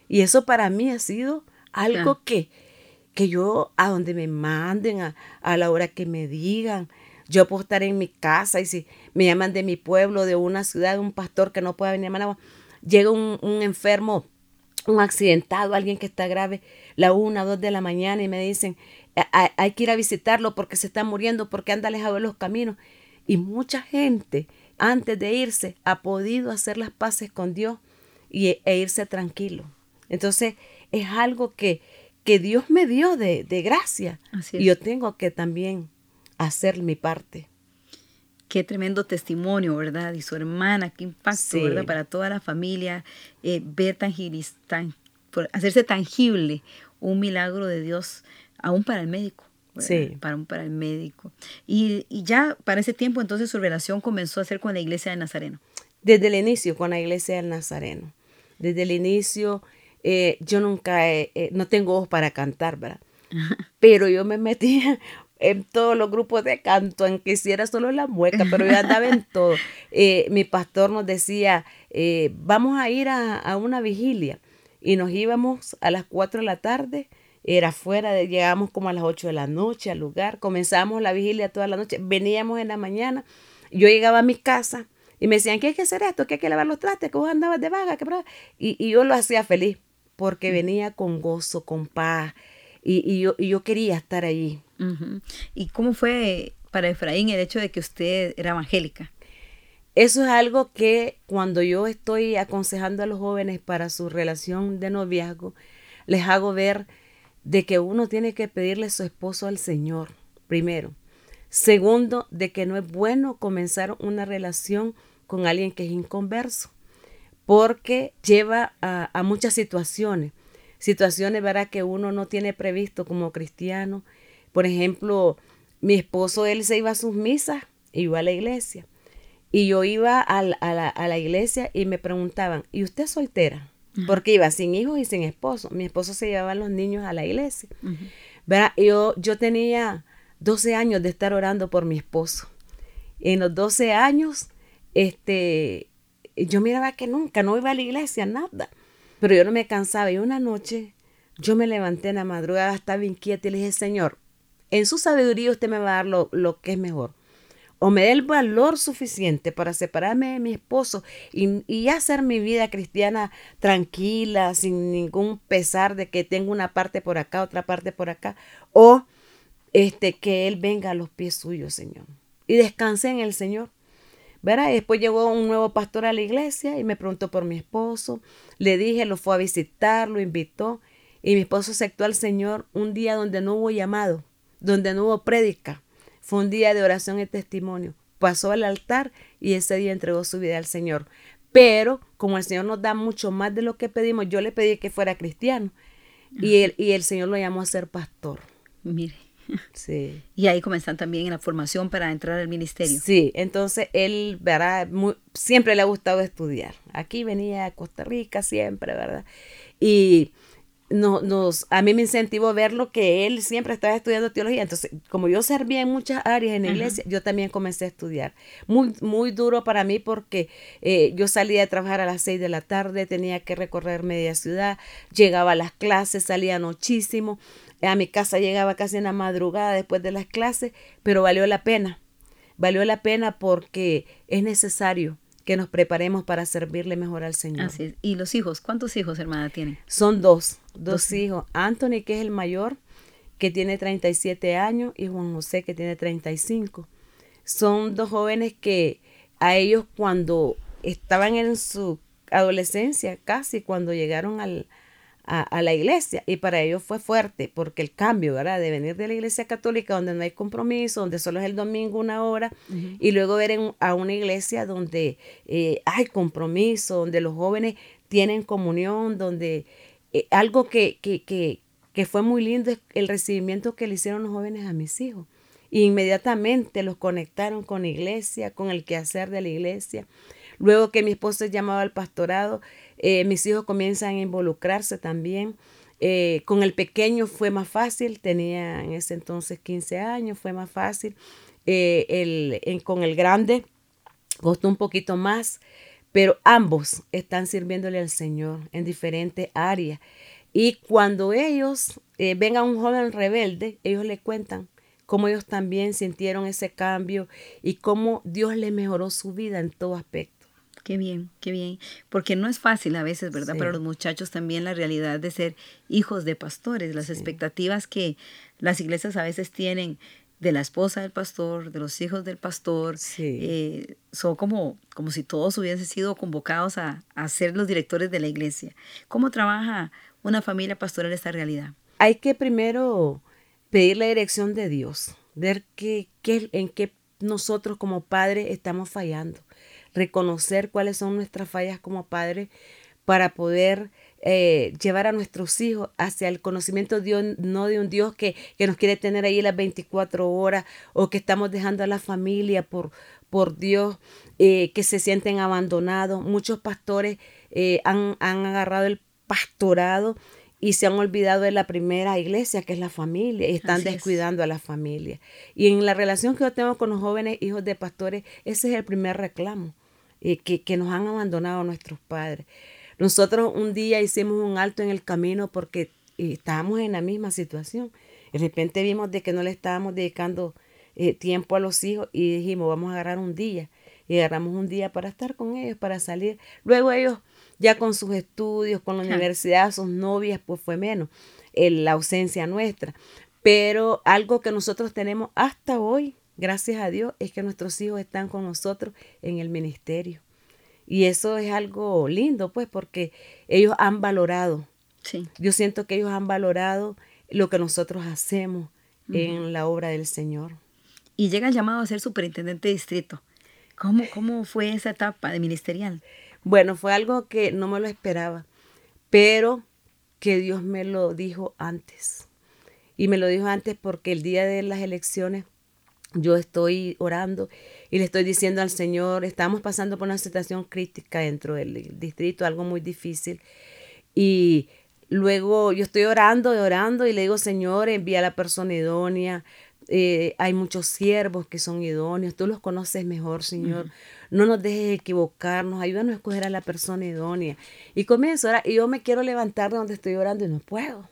Y eso para mí ha sido algo que, que yo, a donde me manden, a, la hora que me digan, yo puedo estar en mi casa y si me llaman de mi pueblo, de una ciudad, de un pastor que no pueda venir a Managua, llega un, un enfermo, un accidentado, alguien que está grave, la una, dos de la mañana y me dicen, hay, que ir a visitarlo porque se está muriendo, porque anda alejado de los caminos. Y mucha gente, antes de irse, ha podido hacer las paces con Dios y, e irse tranquilo. Entonces, es algo que, que Dios me dio de, gracia. Y yo tengo que también hacer mi parte. Qué tremendo testimonio, ¿verdad? Y su hermana, qué impacto, ¿verdad? Para toda la familia, eh, ver tangible, tan, hacerse tangible un milagro de Dios aún para el médico. Sí. Para, para el médico. Y, ya para ese tiempo entonces su relación comenzó a ser con la iglesia del Nazareno. Desde el inicio con la iglesia del Nazareno. Desde el inicio eh, yo nunca, no tengo ojos para cantar, ¿verdad? Pero yo me metía en todos los grupos de canto, aunque hiciera solo la mueca, pero yo andaba en todo. Eh, mi pastor nos decía, eh, vamos a ir a, a, una vigilia. Y nos íbamos a las 4 de la tarde era fuera, de, llegábamos como a las 8 de la noche al lugar, comenzamos la vigilia toda la noche, veníamos en la mañana, yo llegaba a mi casa y me decían, ¿qué hay que hacer esto? ¿Qué hay que lavar los trastes? ¿Que vos andabas de vaga? Y, y, yo lo hacía feliz porque venía con gozo, con paz y, yo, yo, quería estar allí. ¿Y cómo fue para Efraín el hecho de que usted era evangélica? Eso es algo que cuando yo estoy aconsejando a los jóvenes para su relación de noviazgo, les hago ver de que uno tiene que pedirle su esposo al Señor, primero. Segundo, de que no es bueno comenzar una relación con alguien que es inconverso, porque lleva a, muchas situaciones, situaciones ¿verdad? que uno no tiene previsto como cristiano. Por ejemplo, mi esposo, él se iba a sus misas, iba a la iglesia, y yo iba a la, a la iglesia y me preguntaban, ¿y usted es soltera? porque iba sin hijos y sin esposo. Mi esposo se llevaba a los niños a la iglesia. Yo, yo tenía 12 años de estar orando por mi esposo. En los 12 años, este, yo miraba que nunca, no iba a la iglesia, nada. Pero yo no me cansaba. Y una noche yo me levanté en la madrugada, estaba inquieta y le dije, Señor, en su sabiduría usted me va a dar lo, lo que es mejor o me dé el valor suficiente para separarme de mi esposo y, hacer mi vida cristiana tranquila, sin ningún pesar de que tengo una parte por acá, otra parte por acá, o este, que Él venga a los pies suyos, Señor. Y descansé en el Señor. ¿Verdad? después llegó un nuevo pastor a la iglesia y me preguntó por mi esposo. Le dije, lo fue a visitar, lo invitó. Y mi esposo aceptó al Señor un día donde no hubo llamado, donde no hubo prédica fue un día de oración y testimonio. Pasó al altar y ese día entregó su vida al Señor. Pero como el Señor nos da mucho más de lo que pedimos, yo le pedí que fuera cristiano. Y el, y el Señor lo llamó a ser pastor. Mire. Sí. Y ahí comenzan también en la formación para entrar al ministerio. Sí, entonces él, ¿verdad? siempre le ha gustado estudiar. Aquí venía a Costa Rica siempre, ¿verdad? Y no, nos, a mí me incentivó ver lo que él siempre estaba estudiando teología. Entonces, como yo servía en muchas áreas en la iglesia, yo también comencé a estudiar. Muy, muy duro para mí porque eh, yo salía a trabajar a las seis de la tarde, tenía que recorrer media ciudad, llegaba a las clases, salía muchísimo. A mi casa llegaba casi en la madrugada después de las clases, pero valió la pena. valió la pena porque es necesario que nos preparemos para servirle mejor al Señor. Así es. ¿Y los hijos? ¿Cuántos hijos, hermana, tiene? Son dos, dos, hijos. Anthony, que es el mayor, que tiene 37 años, y Juan José, que tiene 35. Son dos jóvenes que a ellos cuando estaban en su adolescencia, casi cuando llegaron al, a, la iglesia y para ellos fue fuerte porque el cambio, ¿verdad? De venir de la iglesia católica donde no hay compromiso, donde solo es el domingo una hora y luego ver a una iglesia donde eh, hay compromiso, donde los jóvenes tienen comunión, donde eh, algo que, que, que, que fue muy lindo es el recibimiento que le hicieron los jóvenes a mis hijos. inmediatamente los conectaron con la iglesia, con el quehacer de la iglesia. Luego que mi esposo es llamado al pastorado, eh, mis hijos comienzan a involucrarse también. Eh, con el pequeño fue más fácil, tenía en ese entonces 15 años, fue más fácil. Eh, el, con el grande costó un poquito más, pero ambos están sirviéndole al Señor en diferentes áreas. Y cuando ellos ven a un joven rebelde, ellos le cuentan cómo ellos también sintieron ese cambio y cómo Dios le mejoró su vida en todo aspecto. Qué bien, qué bien. Porque no es fácil a veces, ¿verdad? Para los muchachos también la realidad de ser hijos de pastores, las expectativas que las iglesias a veces tienen de la esposa del pastor, de los hijos del pastor, eh, son como, como si todos hubiesen sido convocados a, a, ser los directores de la iglesia. ¿Cómo trabaja una familia pastoral esta realidad? Hay que primero pedir la dirección de Dios, ver qué, qué, en qué nosotros como padres estamos fallando reconocer cuáles son nuestras fallas como padres para poder eh, llevar a nuestros hijos hacia el conocimiento de Dios, no de un Dios que, que, nos quiere tener ahí las 24 horas o que estamos dejando a la familia por, por Dios, eh, que se sienten abandonados. Muchos pastores eh, han, han agarrado el pastorado y se han olvidado de la primera iglesia, que es la familia, y están descuidando a la familia. Y en la relación que yo tengo con los jóvenes hijos de pastores, ese es el primer reclamo. Eh, que, nos han abandonado nuestros padres. Nosotros un día hicimos un alto en el camino porque eh, estábamos en la misma situación. De repente vimos de que no le estábamos dedicando eh, tiempo a los hijos y dijimos, vamos a agarrar un día. Y agarramos un día para estar con ellos, para salir. Luego ellos, ya con sus estudios, con la universidad, sus novias, pues fue menos la ausencia nuestra. Pero algo que nosotros tenemos hasta hoy, gracias a Dios, es que nuestros hijos están con nosotros en el ministerio. Y eso es algo lindo, pues, porque ellos han valorado. Sí. Yo siento que ellos han valorado lo que nosotros hacemos en la obra del Señor. Y llega el llamado a ser superintendente de distrito. ¿Cómo, ¿Cómo fue esa etapa de ministerial? Bueno, fue algo que no me lo esperaba, pero que Dios me lo dijo antes. Y me lo dijo antes porque el día de las elecciones yo estoy orando y le estoy diciendo al Señor, estamos pasando por una situación crítica dentro del distrito, algo muy difícil. Y luego yo estoy orando y orando y le digo, Señor, envía a la persona idónea. Eh, hay muchos siervos que son idóneos, tú los conoces mejor, Señor. No nos dejes equivocarnos, ayúdanos a escoger a la persona idónea. Y comienzo a orar y yo me quiero levantar de donde estoy orando y no puedo.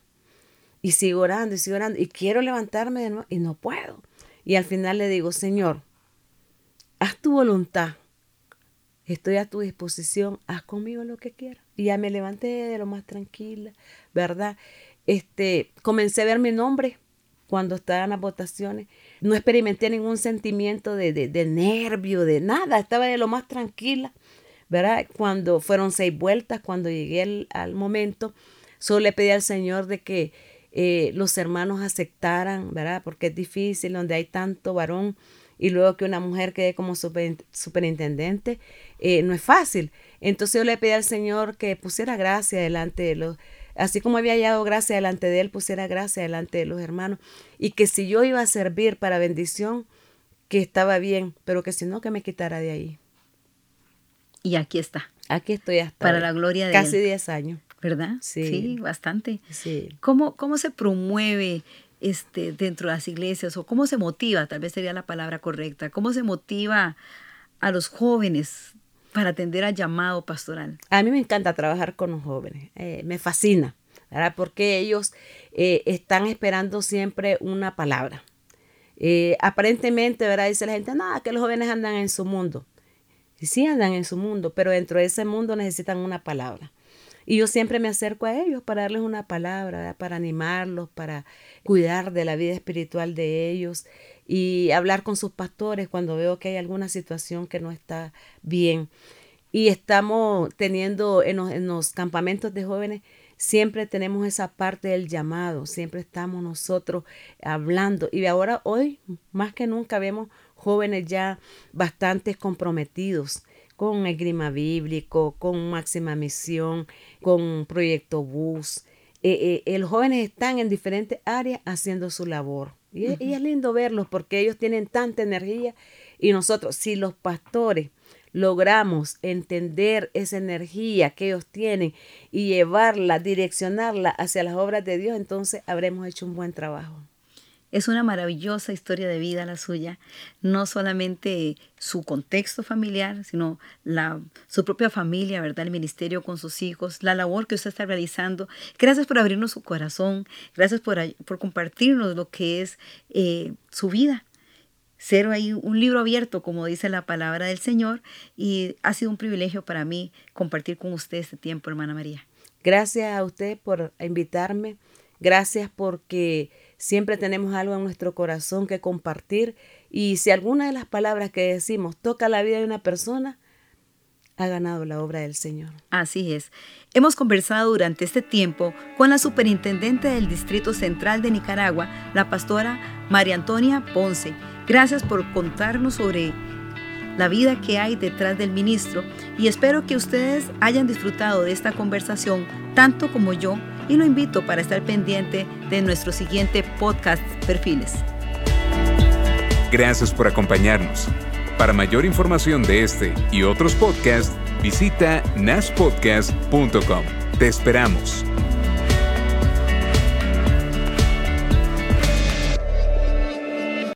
Y sigo orando y sigo orando y quiero levantarme de nuevo y no puedo. Y al final le digo, Señor, haz tu voluntad. Estoy a tu disposición, haz conmigo lo que quieras. Y ya me levanté de lo más tranquila, ¿verdad? Este, comencé a ver mi nombre cuando estaban las votaciones. No experimenté ningún sentimiento de, de, nervio, de nada. Estaba de lo más tranquila, ¿verdad? Cuando fueron seis vueltas, cuando llegué al momento, solo le pedí al Señor de que eh, los hermanos aceptaran, ¿verdad? Porque es difícil donde hay tanto varón y luego que una mujer quede como superintendente, eh, no es fácil. Entonces yo le pedí al Señor que pusiera gracia delante de los, así como había hallado gracia delante de él, pusiera gracia delante de los hermanos. Y que si yo iba a servir para bendición, que estaba bien, pero que si no, que me quitara de ahí. Y aquí está. Aquí estoy hasta. Para la gloria de Casi 10 años. ¿verdad? Sí, bastante. Sí. ¿Cómo, ¿Cómo se promueve este, dentro de las iglesias o cómo se motiva, tal vez sería la palabra correcta, cómo se motiva a los jóvenes para atender al llamado pastoral? A mí me encanta trabajar con los jóvenes, eh, me fascina, ¿verdad? Porque ellos eh, están esperando siempre una palabra. Eh, aparentemente, ¿verdad? Dice la gente, nada, que los jóvenes andan en su mundo. Y sí andan en su mundo, pero dentro de ese mundo necesitan una palabra. Y yo siempre me acerco a ellos para darles una palabra, para animarlos, para cuidar de la vida espiritual de ellos y hablar con sus pastores cuando veo que hay alguna situación que no está bien. Y estamos teniendo en los, campamentos de jóvenes, siempre tenemos esa parte del llamado, siempre estamos nosotros hablando. Y ahora, hoy, más que nunca, vemos jóvenes ya bastante comprometidos con el grima bíblico, con máxima misión, con proyecto bus. Eh, eh, los jóvenes están en diferentes áreas haciendo su labor. Y, es lindo verlos porque ellos tienen tanta energía y nosotros, si los pastores logramos entender esa energía que ellos tienen y llevarla, direccionarla hacia las obras de Dios, entonces habremos hecho un buen trabajo. Es una maravillosa historia de vida la suya, no solamente su contexto familiar, sino la, su propia familia, ¿verdad? El ministerio con sus hijos, la labor que usted está realizando. Gracias por abrirnos su corazón, gracias por, por compartirnos lo que es eh, su vida. Ser ahí un libro abierto, como dice la palabra del Señor, y ha sido un privilegio para mí compartir con usted este tiempo, hermana María. Gracias a usted por invitarme. Gracias porque Siempre tenemos algo en nuestro corazón que compartir y si alguna de las palabras que decimos toca la vida de una persona, ha ganado la obra del Señor. Así es. Hemos conversado durante este tiempo con la superintendente del Distrito Central de Nicaragua, la pastora María Antonia Ponce. Gracias por contarnos sobre la vida que hay detrás del ministro y espero que ustedes hayan disfrutado de esta conversación tanto como yo y lo invito para estar pendiente de nuestro siguiente podcast Perfiles. Gracias por acompañarnos. Para mayor información de este y otros podcasts, visita naspodcast.com. Te esperamos.